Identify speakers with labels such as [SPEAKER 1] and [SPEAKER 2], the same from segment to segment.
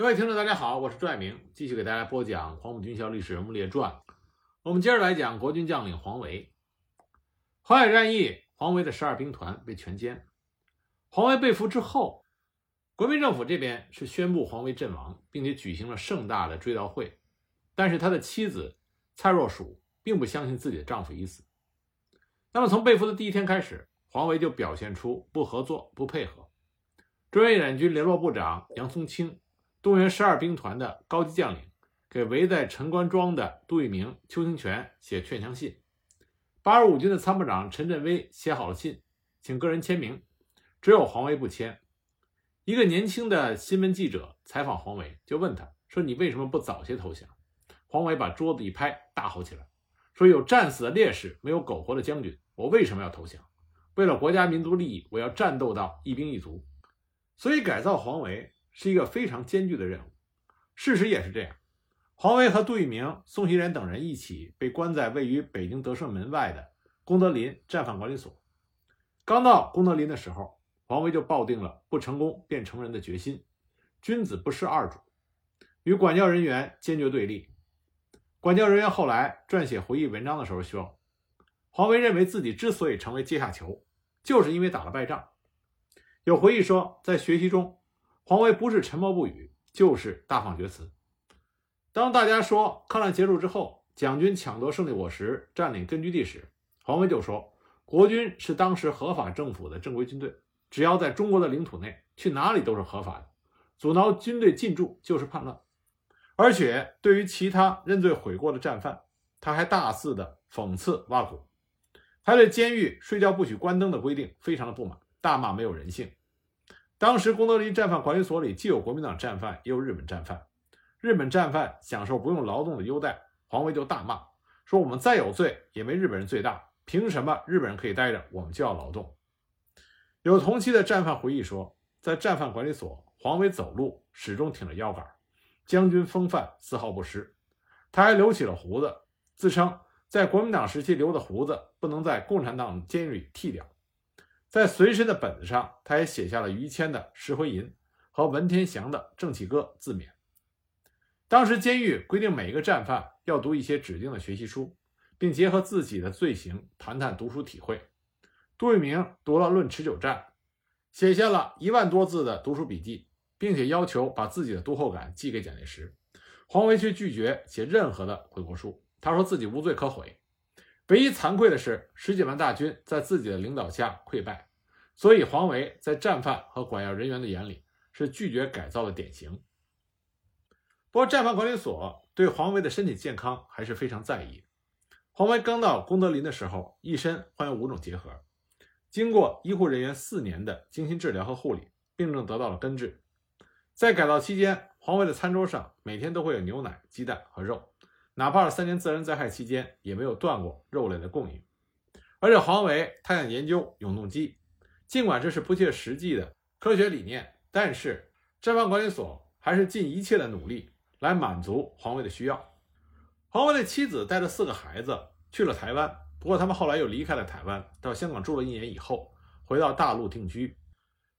[SPEAKER 1] 各位听众，大家好，我是朱爱明，继续给大家播讲《黄埔军校历史人物列传》。我们接着来讲国军将领黄维。淮海战役，黄维的十二兵团被全歼。黄维被俘之后，国民政府这边是宣布黄维阵亡，并且举行了盛大的追悼会。但是他的妻子蔡若曙并不相信自己的丈夫已死。那么从被俘的第一天开始，黄维就表现出不合作、不配合。中原远军联络部长杨松青。动员十二兵团的高级将领给围在陈官庄的杜聿明、邱清泉写劝降信。八十五军的参谋长陈振威写好了信，请个人签名，只有黄维不签。一个年轻的新闻记者采访黄维，就问他说：“你为什么不早些投降？”黄维把桌子一拍，大吼起来，说：“有战死的烈士，没有苟活的将军，我为什么要投降？为了国家民族利益，我要战斗到一兵一卒。”所以改造黄维。是一个非常艰巨的任务，事实也是这样。黄维和杜聿明、宋希濂等人一起被关在位于北京德胜门外的功德林战犯管理所。刚到功德林的时候，黄维就抱定了不成功便成仁的决心，君子不事二主，与管教人员坚决对立。管教人员后来撰写回忆文章的时候说，黄维认为自己之所以成为阶下囚，就是因为打了败仗。有回忆说，在学习中。黄维不是沉默不语，就是大放厥词。当大家说抗战结束之后，蒋军抢夺胜利果实，占领根据地时，黄维就说：“国军是当时合法政府的正规军队，只要在中国的领土内，去哪里都是合法的。阻挠军队进驻就是叛乱。”而且对于其他认罪悔过的战犯，他还大肆的讽刺挖苦，他对监狱睡觉不许关灯的规定非常的不满，大骂没有人性。当时功德林战犯管理所里既有国民党战犯，也有日本战犯。日本战犯享受不用劳动的优待，黄维就大骂说：“我们再有罪，也没日本人罪大，凭什么日本人可以待着，我们就要劳动？”有同期的战犯回忆说，在战犯管理所，黄维走路始终挺着腰杆，将军风范丝毫不失。他还留起了胡子，自称在国民党时期留的胡子不能在共产党监狱里剃掉。在随身的本子上，他也写下了于谦的《石灰吟》和文天祥的《正气歌》自勉。当时监狱规定，每一个战犯要读一些指定的学习书，并结合自己的罪行谈谈读书体会。杜聿明读了《论持久战》，写下了一万多字的读书笔记，并且要求把自己的读后感寄给蒋介石。黄维却拒绝写任何的悔过书，他说自己无罪可悔。唯一惭愧的是，十几万大军在自己的领导下溃败，所以黄维在战犯和管教人员的眼里是拒绝改造的典型。不过，战犯管理所对黄维的身体健康还是非常在意。黄维刚到功德林的时候，一身患有五种结核，经过医护人员四年的精心治疗和护理，病症得到了根治。在改造期间，黄维的餐桌上每天都会有牛奶、鸡蛋和肉。哪怕是三年自然灾害期间，也没有断过肉类的供应。而且黄维他想研究永动机，尽管这是不切实际的科学理念，但是战犯管理所还是尽一切的努力来满足黄维的需要。黄维的妻子带着四个孩子去了台湾，不过他们后来又离开了台湾，到香港住了一年以后，回到大陆定居。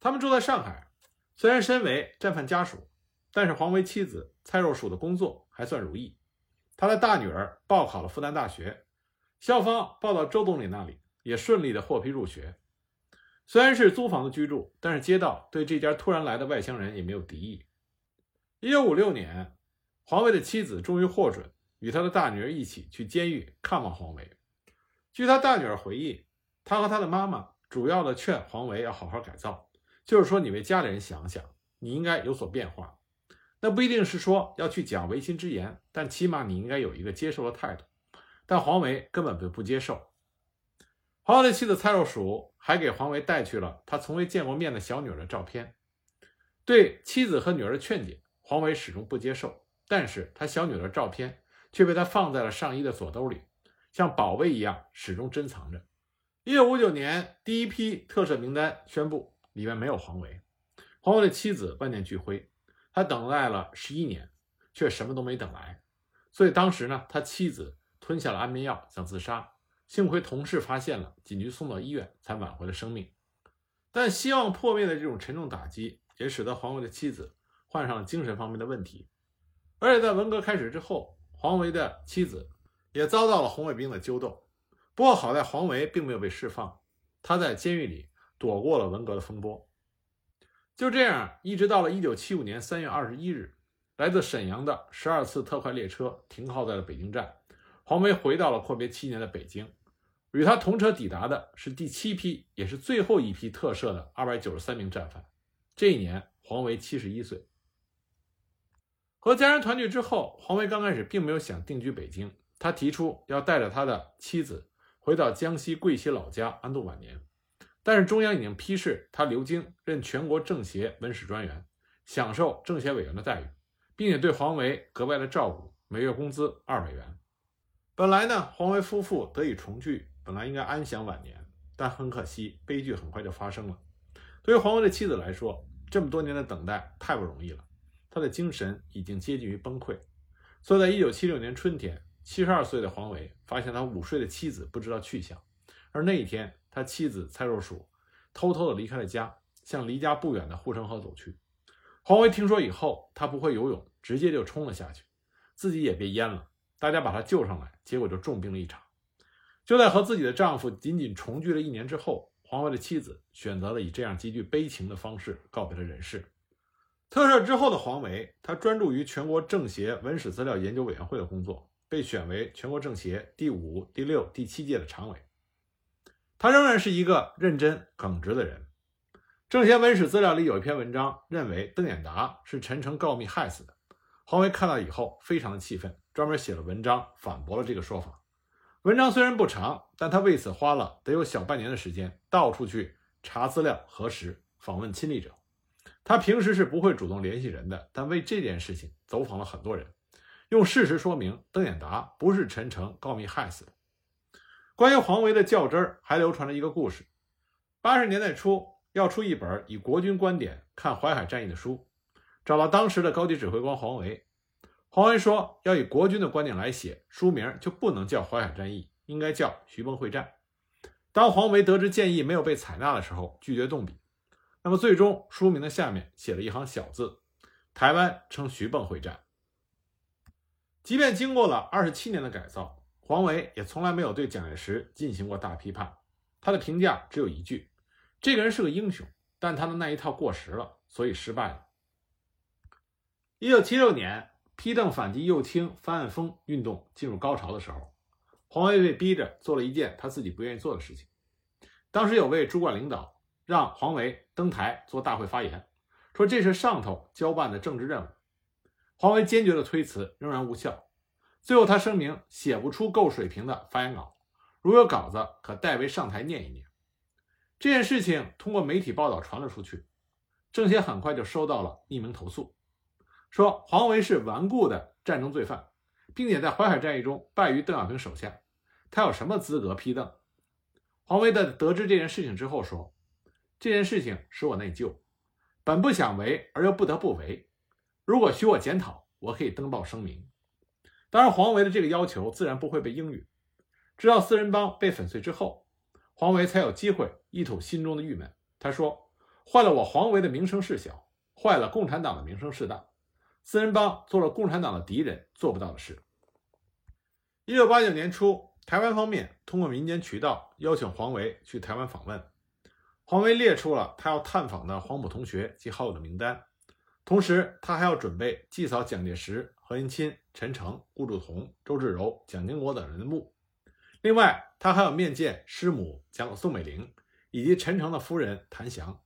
[SPEAKER 1] 他们住在上海，虽然身为战犯家属，但是黄维妻子蔡若鼠的工作还算如意。他的大女儿报考了复旦大学，校方报到周总理那里，也顺利的获批入学。虽然是租房子居住，但是街道对这家突然来的外乡人也没有敌意。一九五六年，黄维的妻子终于获准与他的大女儿一起去监狱看望黄维。据他大女儿回忆，他和他的妈妈主要的劝黄维要好好改造，就是说你为家里人想想，你应该有所变化。那不一定是说要去讲违心之言，但起码你应该有一个接受的态度。但黄维根本就不接受。黄维的妻子蔡若曙还给黄维带去了他从未见过面的小女儿的照片。对妻子和女儿的劝解，黄维始终不接受。但是他小女儿的照片却被他放在了上衣的左兜里，像宝贝一样始终珍藏着。一九五九年，第一批特赦名单宣布，里面没有黄维。黄维的妻子万念俱灰。他等待了十一年，却什么都没等来，所以当时呢，他妻子吞下了安眠药，想自杀。幸亏同事发现了，紧急送到医院，才挽回了生命。但希望破灭的这种沉重打击，也使得黄维的妻子患上了精神方面的问题，而且在文革开始之后，黄维的妻子也遭到了红卫兵的揪斗。不过好在黄维并没有被释放，他在监狱里躲过了文革的风波。就这样，一直到了1975年3月21日，来自沈阳的十二次特快列车停靠在了北京站，黄维回到了阔别七年的北京。与他同车抵达的是第七批，也是最后一批特赦的二百九十三名战犯。这一年，黄维七十一岁。和家人团聚之后，黄维刚开始并没有想定居北京，他提出要带着他的妻子回到江西贵溪老家安度晚年。但是中央已经批示他留京任全国政协文史专员，享受政协委员的待遇，并且对黄维格外的照顾，每月工资二百元。本来呢，黄维夫妇得以重聚。本来应该安享晚年，但很可惜，悲剧很快就发生了。对于黄维的妻子来说，这么多年的等待太不容易了，他的精神已经接近于崩溃。所以在1976年春天，七十二岁的黄维发现他午睡的妻子不知道去向，而那一天，他妻子蔡若鼠偷偷的离开了家，向离家不远的护城河走去。黄维听说以后，他不会游泳，直接就冲了下去，自己也被淹了。大家把他救上来，结果就重病了一场。就在和自己的丈夫仅仅重聚了一年之后，黄维的妻子选择了以这样极具悲情的方式告别了人世。特赦之后的黄维，他专注于全国政协文史资料研究委员会的工作，被选为全国政协第五、第六、第七届的常委。他仍然是一个认真耿直的人。政协文史资料里有一篇文章，认为邓演达是陈诚告密害死的。黄维看到以后非常的气愤，专门写了文章反驳了这个说法。文章虽然不长，但他为此花了得有小半年的时间，到处去查资料、核实、访问亲历者。他平时是不会主动联系人的，但为这件事情走访了很多人，用事实说明邓演达不是陈诚告密害死的。关于黄维的较真儿，还流传着一个故事：八十年代初要出一本以国军观点看淮海战役的书，找到当时的高级指挥官黄维。黄维说：“要以国军的观点来写，书名就不能叫淮海战役，应该叫徐蚌会战。”当黄维得知建议没有被采纳的时候，拒绝动笔。那么，最终书名的下面写了一行小字：“台湾称徐蚌会战。”即便经过了二十七年的改造，黄维也从来没有对蒋介石进行过大批判。他的评价只有一句：“这个人是个英雄，但他的那一套过时了，所以失败了。”一九七六年。批邓反击右倾翻案风运动进入高潮的时候，黄维被逼着做了一件他自己不愿意做的事情。当时有位主管领导让黄维登台做大会发言，说这是上头交办的政治任务。黄维坚决的推辞，仍然无效。最后他声明写不出够水平的发言稿，如有稿子可代为上台念一念。这件事情通过媒体报道传了出去，政协很快就收到了匿名投诉。说黄维是顽固的战争罪犯，并且在淮海战役中败于邓小平手下，他有什么资格批邓？黄维在得知这件事情之后说：“这件事情使我内疚，本不想为而又不得不为。如果许我检讨，我可以登报声明。”当然，黄维的这个要求自然不会被应允。直到四人帮被粉碎之后，黄维才有机会一吐心中的郁闷。他说：“坏了我黄维的名声事小，坏了共产党的名声事大。”四人帮做了共产党的敌人做不到的事。一九八九年初，台湾方面通过民间渠道邀请黄维去台湾访问。黄维列出了他要探访的黄埔同学及好友的名单，同时他还要准备祭扫蒋介石、何应钦、陈诚、顾祝同、周至柔、蒋经国等人的墓。另外，他还要面见师母蒋宋美龄以及陈诚的夫人谭祥。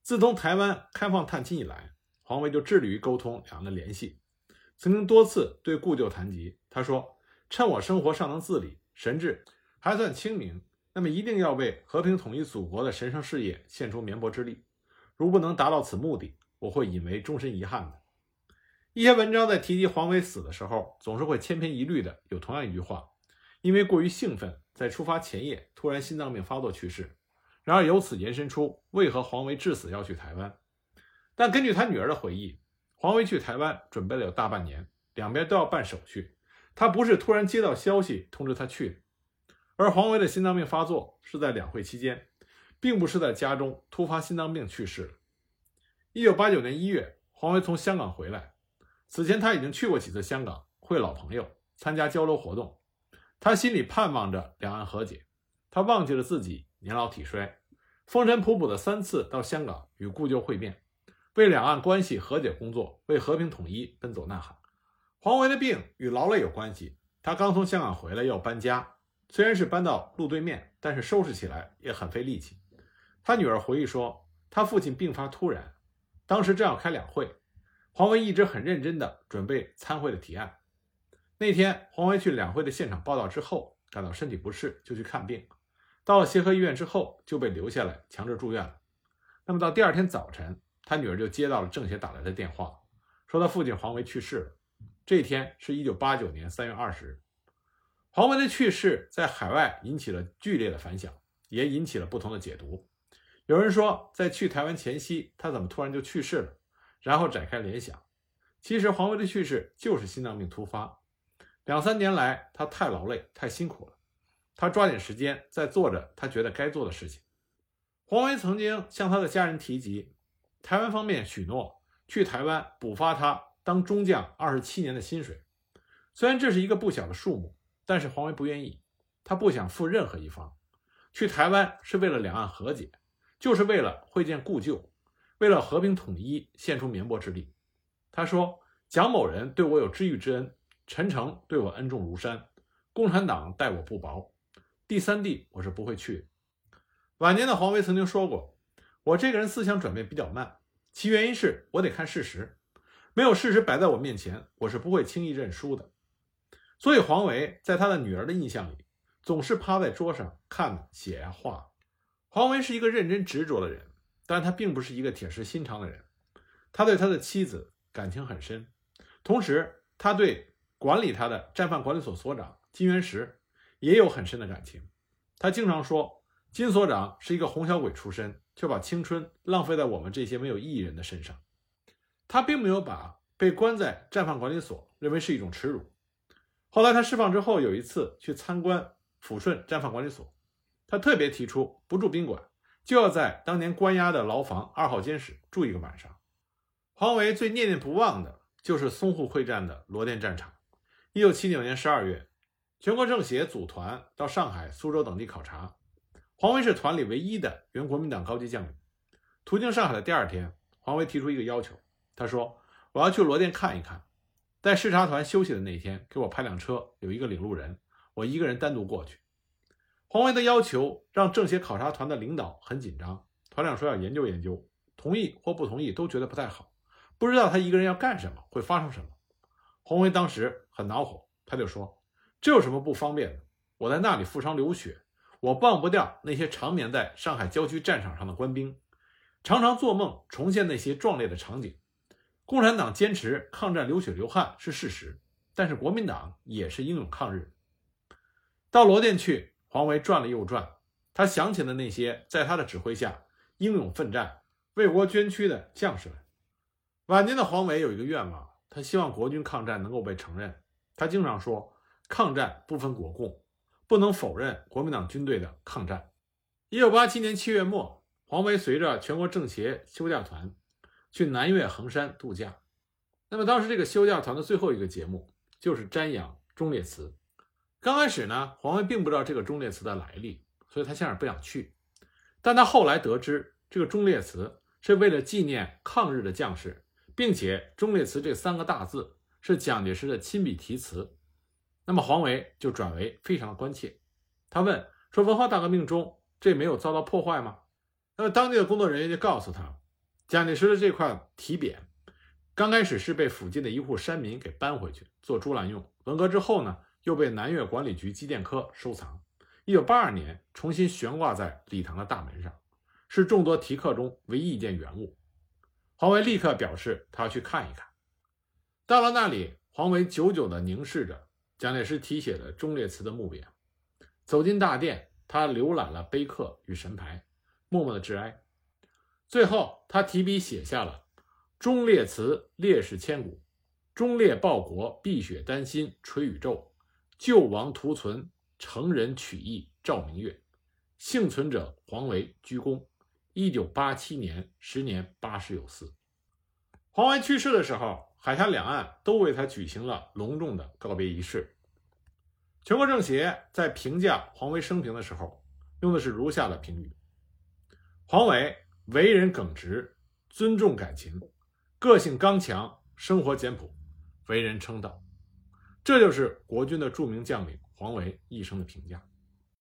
[SPEAKER 1] 自从台湾开放探亲以来，黄维就致力于沟通两人的联系，曾经多次对故旧谈及。他说：“趁我生活尚能自理，神志还算清明，那么一定要为和平统一祖国的神圣事业献出绵薄之力。如不能达到此目的，我会引为终身遗憾的。”一些文章在提及黄维死的时候，总是会千篇一律的有同样一句话：“因为过于兴奋，在出发前夜突然心脏病发作去世。”然而由此延伸出为何黄维至死要去台湾。但根据他女儿的回忆，黄维去台湾准备了有大半年，两边都要办手续。他不是突然接到消息通知他去，而黄维的心脏病发作是在两会期间，并不是在家中突发心脏病去世。一九八九年一月，黄维从香港回来。此前他已经去过几次香港，会老朋友，参加交流活动。他心里盼望着两岸和解，他忘记了自己年老体衰，风尘仆仆的三次到香港与故旧会面，为两岸关系和解工作，为和平统一奔走呐喊。黄维的病与劳累有关系，他刚从香港回来要搬家，虽然是搬到路对面，但是收拾起来也很费力气。他女儿回忆说，他父亲病发突然，当时正要开两会，黄维一直很认真地准备参会的提案。那天，黄维去两会的现场报道之后，感到身体不适，就去看病。到了协和医院之后，就被留下来强制住院了。那么到第二天早晨，他女儿就接到了政协打来的电话，说他父亲黄维去世了。这一天是一九八九年三月二十日。黄维的去世在海外引起了剧烈的反响，也引起了不同的解读。有人说，在去台湾前夕，他怎么突然就去世了？然后展开联想，其实黄维的去世就是心脏病突发。两三年来，他太劳累，太辛苦了。他抓紧时间在做着他觉得该做的事情。黄维曾经向他的家人提及，台湾方面许诺去台湾补发他当中将二十七年的薪水。虽然这是一个不小的数目，但是黄维不愿意。他不想负任何一方。去台湾是为了两岸和解，就是为了会见故旧，为了和平统一献出绵薄之力。他说：“蒋某人对我有知遇之恩。”陈诚对我恩重如山，共产党待我不薄，第三地我是不会去。晚年的黄维曾经说过：“我这个人思想转变比较慢，其原因是我得看事实，没有事实摆在我面前，我是不会轻易认输的。”所以黄维在他的女儿的印象里，总是趴在桌上看写呀画。黄维是一个认真执着的人，但他并不是一个铁石心肠的人。他对他的妻子感情很深，同时他对。管理他的战犯管理所所长金元石也有很深的感情，他经常说金所长是一个红小鬼出身，却把青春浪费在我们这些没有意义人的身上。他并没有把被关在战犯管理所认为是一种耻辱。后来他释放之后，有一次去参观抚顺战犯管理所，他特别提出不住宾馆，就要在当年关押的牢房二号监室住一个晚上。黄维最念念不忘的就是淞沪会战的罗店战场。一九七九年十二月，全国政协组团到上海、苏州等地考察。黄维是团里唯一的原国民党高级将领。途经上海的第二天，黄维提出一个要求，他说：“我要去罗店看一看，在视察团休息的那天，给我派辆车，有一个领路人，我一个人单独过去。”黄维的要求让政协考察团的领导很紧张，团长说要研究研究，同意或不同意都觉得不太好，不知道他一个人要干什么，会发生什么。黄维当时很恼火，他就说：“这有什么不方便的？我在那里负伤流血，我忘不掉那些长眠在上海郊区战场上的官兵，常常做梦重现那些壮烈的场景。共产党坚持抗战流血流汗是事实，但是国民党也是英勇抗日。”到罗店去，黄维转了又转，他想起了那些在他的指挥下英勇奋战、为国捐躯的将士们。晚年的黄维有一个愿望。他希望国军抗战能够被承认。他经常说：“抗战不分国共，不能否认国民党军队的抗战。”一九八七年七月末，黄维随着全国政协休假团去南岳衡山度假。那么当时这个休假团的最后一个节目就是瞻仰忠烈祠。刚开始呢，黄维并不知道这个忠烈祠的来历，所以他先是不想去。但他后来得知，这个忠烈祠是为了纪念抗日的将士。并且“忠烈祠”这三个大字是蒋介石的亲笔题词，那么黄维就转为非常的关切。他问说：“文化大革命中这没有遭到破坏吗？”那么当地的工作人员就告诉他，蒋介石的这块题匾刚开始是被附近的一户山民给搬回去做猪栏用，文革之后呢，又被南岳管理局机电科收藏。一九八二年重新悬挂在礼堂的大门上，是众多题刻中唯一一件原物。黄维立刻表示，他要去看一看。到了那里，黄维久久地凝视着蒋介石题写的忠烈祠的墓匾。走进大殿，他浏览了碑刻与神牌，默默的致哀。最后，他提笔写下了“忠烈祠烈士千古，忠烈报国碧血丹心垂宇宙，救亡图存成人取义照明月，幸存者黄维鞠躬。”一九八七年，时年八十有四。黄维去世的时候，海峡两岸都为他举行了隆重的告别仪式。全国政协在评价黄维生平的时候，用的是如下的评语：黄维为人耿直，尊重感情，个性刚强，生活简朴，为人称道。这就是国军的著名将领黄维一生的评价。